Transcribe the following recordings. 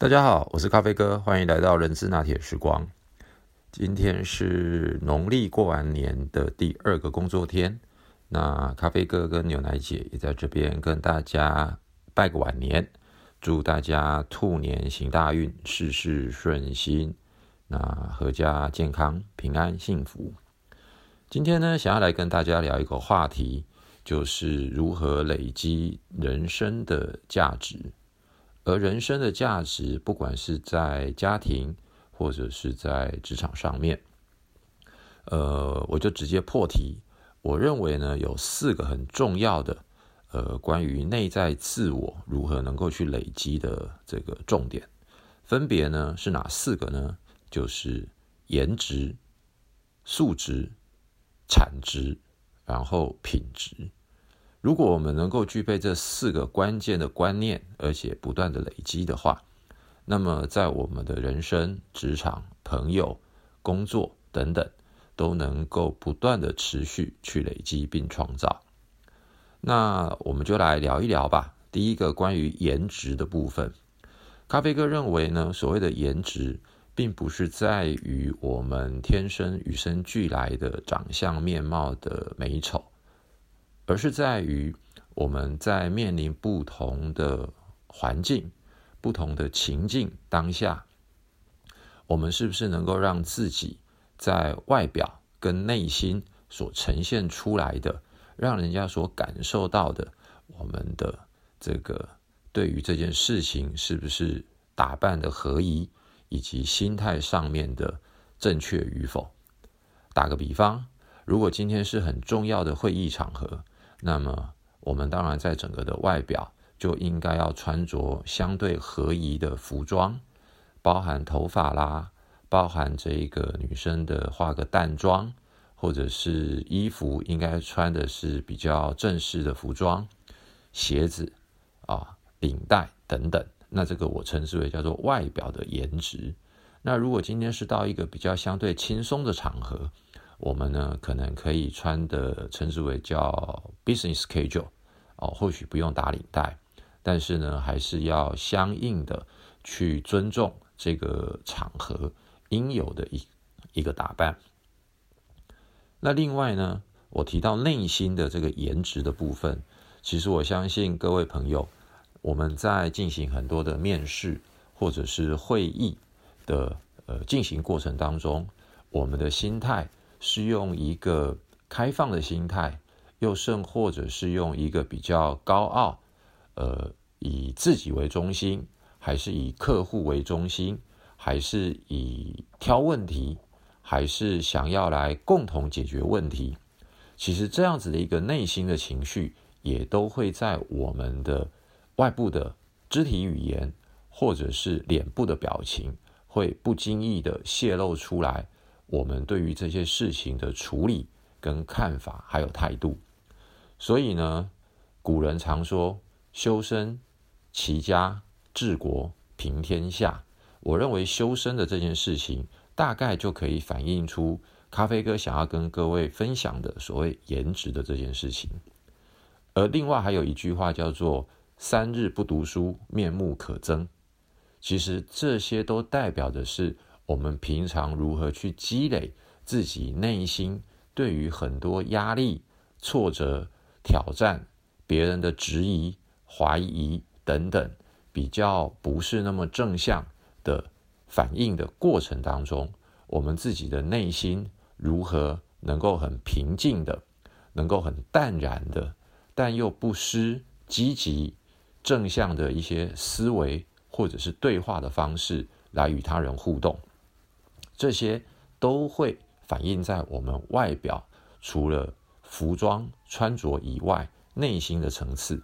大家好，我是咖啡哥，欢迎来到人资拿铁时光。今天是农历过完年的第二个工作天，那咖啡哥跟牛奶姐也在这边跟大家拜个晚年，祝大家兔年行大运，事事顺心，那阖家健康、平安、幸福。今天呢，想要来跟大家聊一个话题，就是如何累积人生的价值。而人生的价值，不管是在家庭或者是在职场上面，呃，我就直接破题。我认为呢，有四个很重要的，呃，关于内在自我如何能够去累积的这个重点，分别呢是哪四个呢？就是颜值、素质、产值，然后品质。如果我们能够具备这四个关键的观念，而且不断的累积的话，那么在我们的人生、职场、朋友、工作等等，都能够不断的持续去累积并创造。那我们就来聊一聊吧。第一个关于颜值的部分，咖啡哥认为呢，所谓的颜值，并不是在于我们天生与生俱来的长相面貌的美丑。而是在于我们在面临不同的环境、不同的情境当下，我们是不是能够让自己在外表跟内心所呈现出来的，让人家所感受到的，我们的这个对于这件事情是不是打扮的合宜，以及心态上面的正确与否？打个比方，如果今天是很重要的会议场合。那么，我们当然在整个的外表就应该要穿着相对合宜的服装，包含头发啦，包含这一个女生的化个淡妆，或者是衣服应该穿的是比较正式的服装，鞋子啊、领带等等。那这个我称之为叫做外表的颜值。那如果今天是到一个比较相对轻松的场合，我们呢，可能可以穿的称之为叫 business casual 哦，或许不用打领带，但是呢，还是要相应的去尊重这个场合应有的一一个打扮。那另外呢，我提到内心的这个颜值的部分，其实我相信各位朋友，我们在进行很多的面试或者是会议的呃进行过程当中，我们的心态。是用一个开放的心态，又甚或者是用一个比较高傲，呃，以自己为中心，还是以客户为中心，还是以挑问题，还是想要来共同解决问题？其实这样子的一个内心的情绪，也都会在我们的外部的肢体语言，或者是脸部的表情，会不经意的泄露出来。我们对于这些事情的处理跟看法还有态度，所以呢，古人常说修身、齐家、治国、平天下。我认为修身的这件事情，大概就可以反映出咖啡哥想要跟各位分享的所谓颜值的这件事情。而另外还有一句话叫做“三日不读书，面目可憎”，其实这些都代表的是。我们平常如何去积累自己内心对于很多压力、挫折、挑战、别人的质疑、怀疑等等比较不是那么正向的反应的过程当中，我们自己的内心如何能够很平静的、能够很淡然的，但又不失积极正向的一些思维或者是对话的方式来与他人互动。这些都会反映在我们外表，除了服装穿着以外，内心的层次。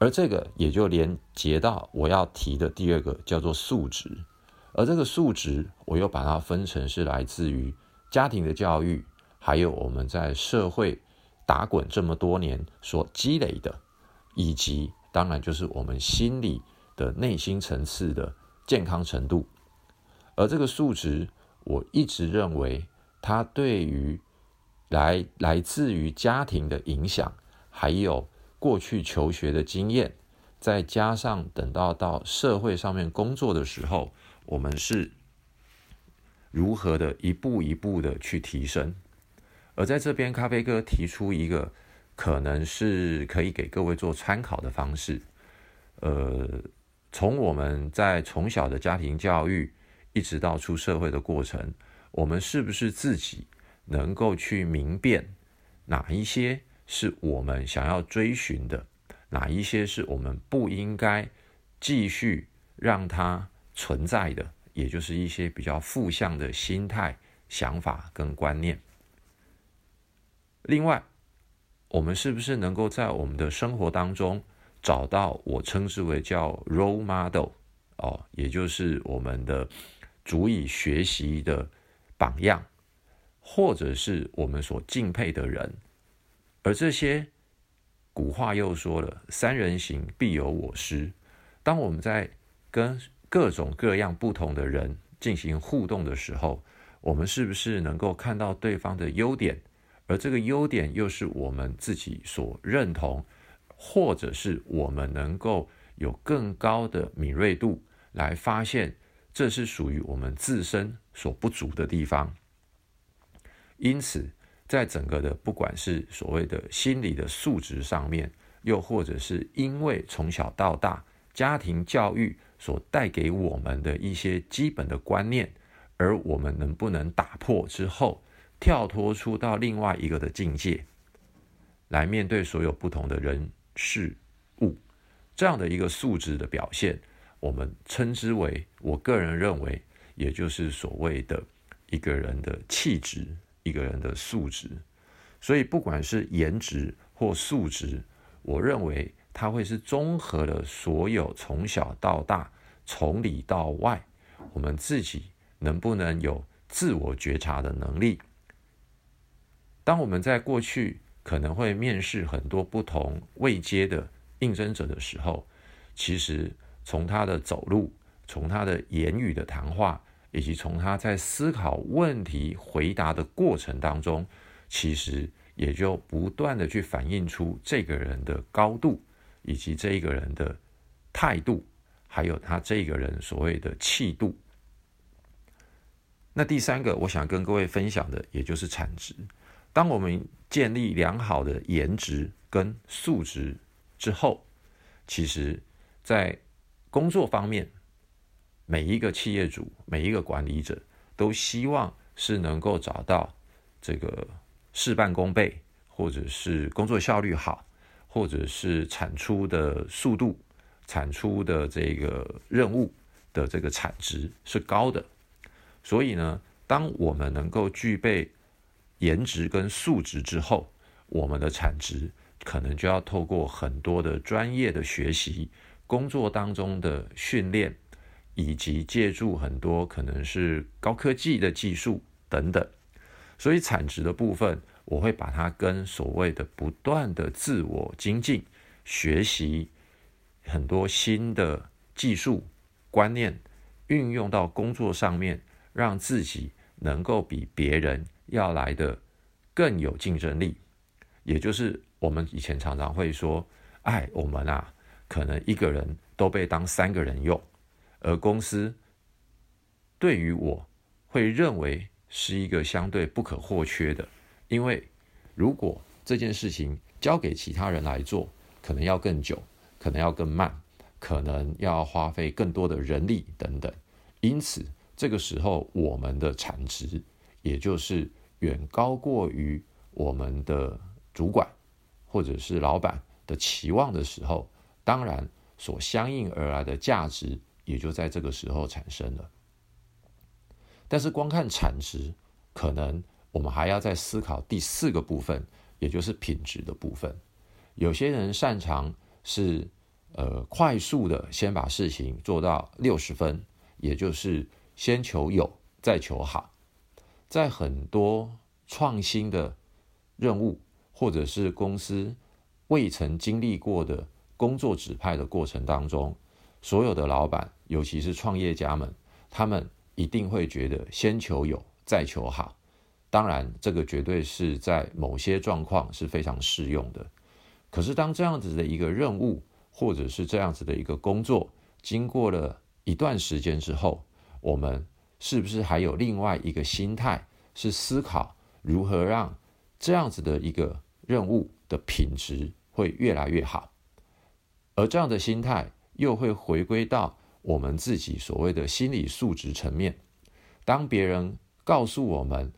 而这个也就连接到我要提的第二个，叫做素质。而这个素质，我又把它分成是来自于家庭的教育，还有我们在社会打滚这么多年所积累的，以及当然就是我们心理的内心层次的健康程度。而这个数值，我一直认为，它对于来来自于家庭的影响，还有过去求学的经验，再加上等到到社会上面工作的时候，我们是如何的一步一步的去提升。而在这边，咖啡哥提出一个可能是可以给各位做参考的方式。呃，从我们在从小的家庭教育，一直到出社会的过程，我们是不是自己能够去明辨哪一些是我们想要追寻的，哪一些是我们不应该继续让它存在的，也就是一些比较负向的心态、想法跟观念。另外，我们是不是能够在我们的生活当中找到我称之为叫 role model 哦，也就是我们的足以学习的榜样，或者是我们所敬佩的人。而这些古话又说了：“三人行，必有我师。”当我们在跟各种各样不同的人进行互动的时候，我们是不是能够看到对方的优点？而这个优点又是我们自己所认同，或者是我们能够有更高的敏锐度来发现，这是属于我们自身所不足的地方。因此，在整个的不管是所谓的心理的素质上面，又或者是因为从小到大家庭教育所带给我们的一些基本的观念，而我们能不能打破之后。跳脱出到另外一个的境界，来面对所有不同的人事物，这样的一个素质的表现，我们称之为，我个人认为，也就是所谓的一个人的气质，一个人的素质。所以，不管是颜值或素质，我认为它会是综合了所有从小到大，从里到外，我们自己能不能有自我觉察的能力。当我们在过去可能会面试很多不同位阶的应征者的时候，其实从他的走路、从他的言语的谈话，以及从他在思考问题回答的过程当中，其实也就不断的去反映出这个人的高度，以及这一个人的态度，还有他这个人所谓的气度。那第三个，我想跟各位分享的，也就是产值。当我们建立良好的颜值跟素质之后，其实，在工作方面，每一个企业主、每一个管理者都希望是能够找到这个事半功倍，或者是工作效率好，或者是产出的速度、产出的这个任务的这个产值是高的。所以呢，当我们能够具备。颜值跟素质之后，我们的产值可能就要透过很多的专业的学习、工作当中的训练，以及借助很多可能是高科技的技术等等。所以产值的部分，我会把它跟所谓的不断的自我精进、学习很多新的技术观念，运用到工作上面，让自己能够比别人。要来的更有竞争力，也就是我们以前常常会说，哎，我们啊，可能一个人都被当三个人用，而公司对于我会认为是一个相对不可或缺的，因为如果这件事情交给其他人来做，可能要更久，可能要更慢，可能要花费更多的人力等等，因此这个时候我们的产值，也就是。远高过于我们的主管或者是老板的期望的时候，当然所相应而来的价值也就在这个时候产生了。但是光看产值，可能我们还要再思考第四个部分，也就是品质的部分。有些人擅长是呃快速的先把事情做到六十分，也就是先求有再求好。在很多创新的任务，或者是公司未曾经历过的工作指派的过程当中，所有的老板，尤其是创业家们，他们一定会觉得先求有，再求好。当然，这个绝对是在某些状况是非常适用的。可是，当这样子的一个任务或者是这样子的一个工作，经过了一段时间之后，我们是不是还有另外一个心态，是思考如何让这样子的一个任务的品质会越来越好？而这样的心态又会回归到我们自己所谓的心理素质层面。当别人告诉我们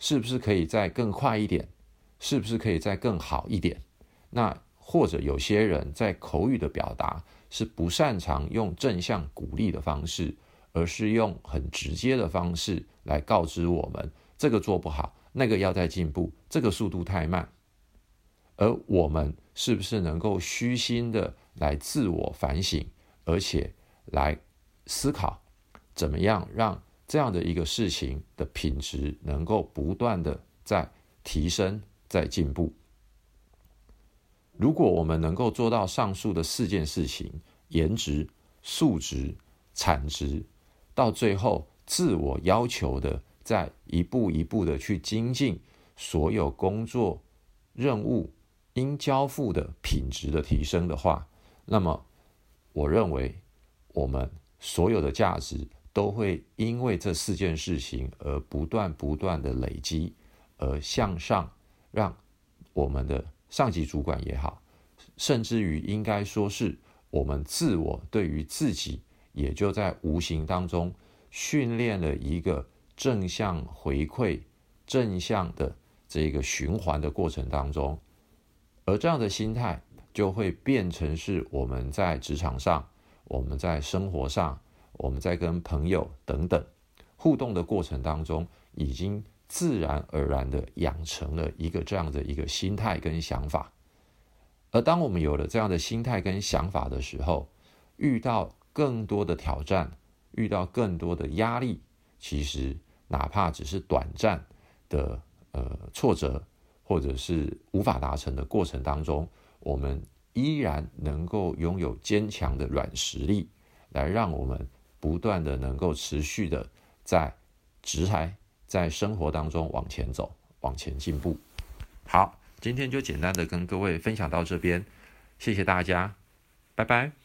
是不是可以再更快一点，是不是可以再更好一点，那或者有些人在口语的表达是不擅长用正向鼓励的方式，而是用很直接的方式来告知我们这个做不好，那个要再进步，这个速度太慢。而我们是不是能够虚心的来自我反省，而且来思考，怎么样让这样的一个事情的品质能够不断的在提升、在进步？如果我们能够做到上述的四件事情：颜值、素质、产值，到最后自我要求的，在一步一步的去精进所有工作任务。应交付的品质的提升的话，那么我认为我们所有的价值都会因为这四件事情而不断不断的累积，而向上，让我们的上级主管也好，甚至于应该说是我们自我对于自己，也就在无形当中训练了一个正向回馈、正向的这个循环的过程当中。而这样的心态就会变成是我们在职场上、我们在生活上、我们在跟朋友等等互动的过程当中，已经自然而然的养成了一个这样的一个心态跟想法。而当我们有了这样的心态跟想法的时候，遇到更多的挑战，遇到更多的压力，其实哪怕只是短暂的呃挫折。或者是无法达成的过程当中，我们依然能够拥有坚强的软实力，来让我们不断的能够持续的在直台在生活当中往前走，往前进步。好，今天就简单的跟各位分享到这边，谢谢大家，拜拜。